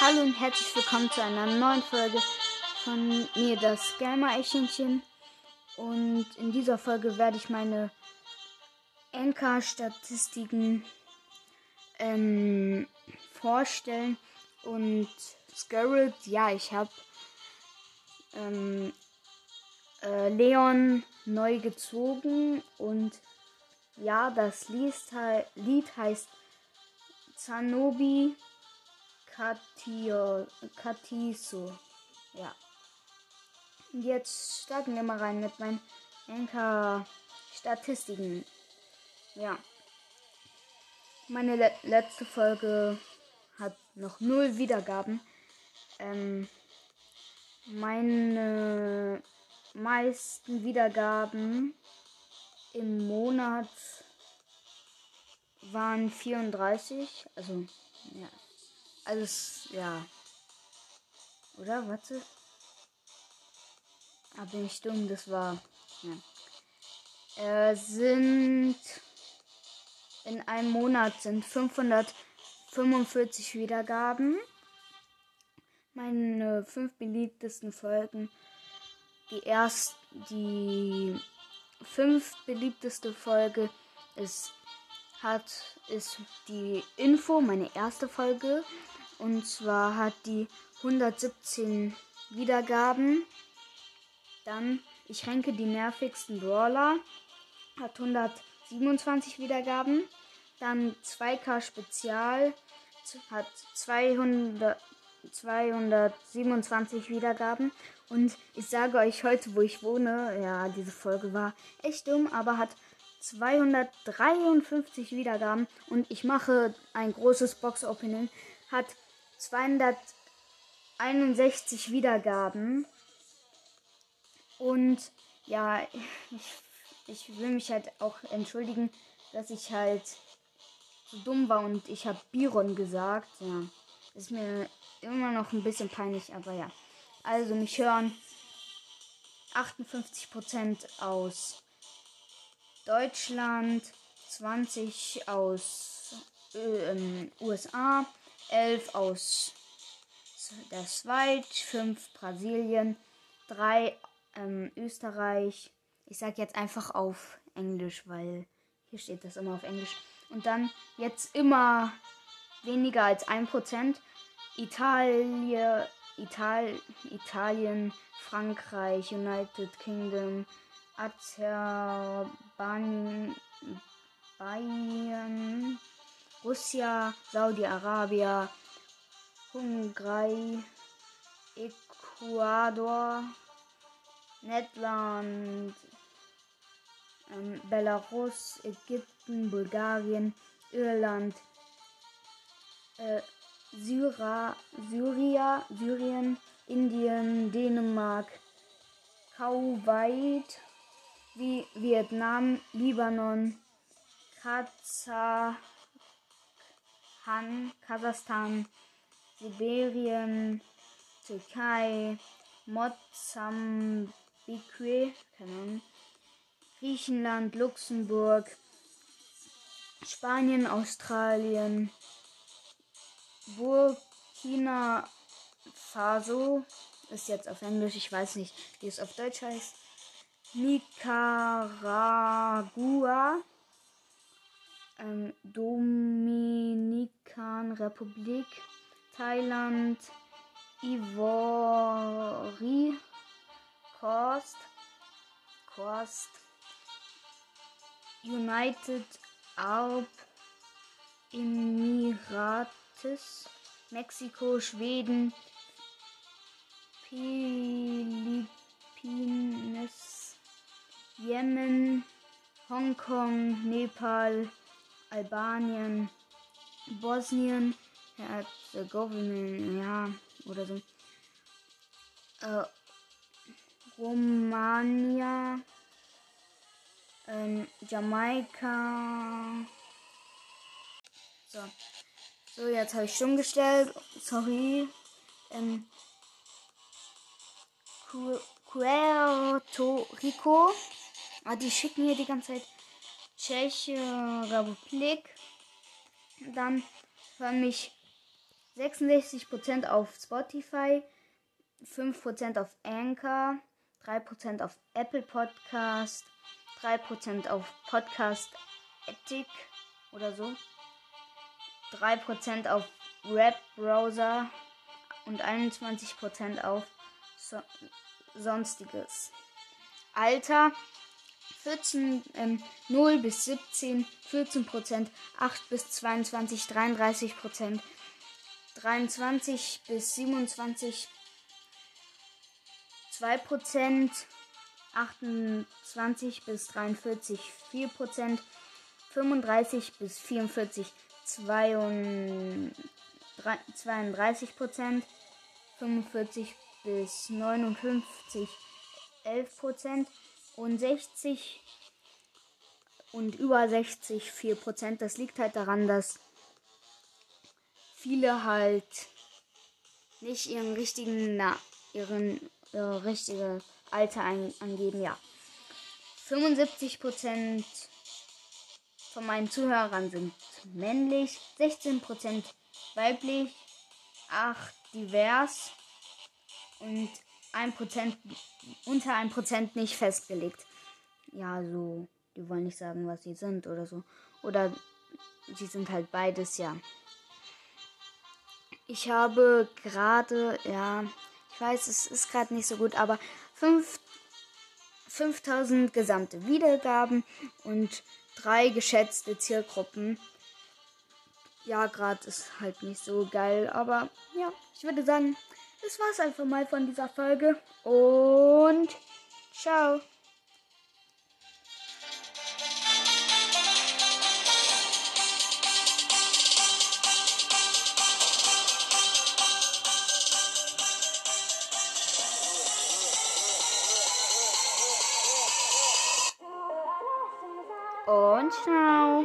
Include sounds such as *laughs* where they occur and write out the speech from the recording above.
Hallo und herzlich willkommen zu einer neuen Folge von mir, das Gamer-Echenchen. Und in dieser Folge werde ich meine NK-Statistiken ähm, vorstellen. Und Scarlet, ja, ich habe ähm, äh, Leon neu gezogen und ja, das Lied, Lied heißt Zanobi Katio, Katiso. Ja. Und jetzt starten wir mal rein mit meinen Anker-Statistiken. Ja. Meine le letzte Folge hat noch null Wiedergaben. Ähm, meine meisten Wiedergaben im Monat waren 34. Also, ja. Also, ja. Oder? Warte. Ah, bin ich dumm? Das war. Ja. Äh, sind. In einem Monat sind 545 Wiedergaben. Meine fünf beliebtesten Folgen. Die erste. Die fünf beliebteste Folge ist hat ist die Info, meine erste Folge. Und zwar hat die 117 Wiedergaben. Dann, ich ranke die nervigsten Brawler. Hat 127 Wiedergaben. Dann 2K Spezial hat 200, 227 Wiedergaben. Und ich sage euch heute, wo ich wohne, ja, diese Folge war echt dumm, aber hat 253 Wiedergaben. Und ich mache ein großes Box-Opening. Hat 261 Wiedergaben. Und ja, *laughs* ich, ich will mich halt auch entschuldigen, dass ich halt so dumm war und ich habe Biron gesagt. Ja, ist mir immer noch ein bisschen peinlich, aber ja. Also mich hören 58% aus Deutschland, 20 aus äh, USA, 11 aus der Schweiz, 5 Brasilien, 3 ähm, Österreich. Ich sage jetzt einfach auf Englisch, weil hier steht das immer auf Englisch. Und dann jetzt immer weniger als 1%. Italien, Ital Italien, Frankreich, United Kingdom, Azerbaijan, Russia, Saudi-Arabia, Hungary, Ecuador, Lettland, ähm, Belarus, Ägypten, Bulgarien, Irland, äh, Syra, Syria, Syrien, Indien, Dänemark, Kuwait, Vietnam, Libanon, Kasachstan, Kasachstan, Sibirien, Türkei, Mozambique, Griechenland, Luxemburg, Spanien, Australien, Burkina Faso ist jetzt auf Englisch, ich weiß nicht, wie es auf Deutsch heißt. Nicaragua, ähm, Dominikanrepublik, Thailand, Ivory Coast, Coast, United Arab Emirates, Mexiko, Schweden, Philippines, Jemen, Hongkong, Nepal, Albanien, Bosnien, Herzegowina, ja, oder so. Äh, Romania, ähm, Jamaika. So. So, jetzt habe ich schon gestellt. Sorry. Ähm, Puerto Rico. Ah, die schicken hier die ganze Zeit Tschechische Republik. Dann hören mich 66% auf Spotify, 5% auf Anchor, 3% auf Apple Podcast, 3% auf Podcast Ethic oder so, 3% auf Web Browser und 21% auf so sonstiges. Alter 14, ähm, 0 bis 17, 14 Prozent, 8 bis 22, 33 Prozent, 23 bis 27, 2 Prozent, 28 bis 43, 4 Prozent, 35 bis 44, 32 Prozent, 45 bis 59, 11 Prozent und 60 und über 60 4 Prozent. Das liegt halt daran, dass viele halt nicht ihren richtigen, na, ihren äh, richtige Alter ein, angeben. Ja, 75 Prozent von meinen Zuhörern sind männlich, 16 Prozent weiblich, 8 divers und 1%, unter 1% nicht festgelegt. Ja, so, die wollen nicht sagen, was sie sind oder so. Oder sie sind halt beides, ja. Ich habe gerade, ja, ich weiß, es ist gerade nicht so gut, aber 5, 5000 gesamte Wiedergaben und drei geschätzte Zielgruppen. Ja, gerade ist halt nicht so geil, aber ja, ich würde sagen, das war's einfach mal von dieser Folge. Und ciao. Und ciao.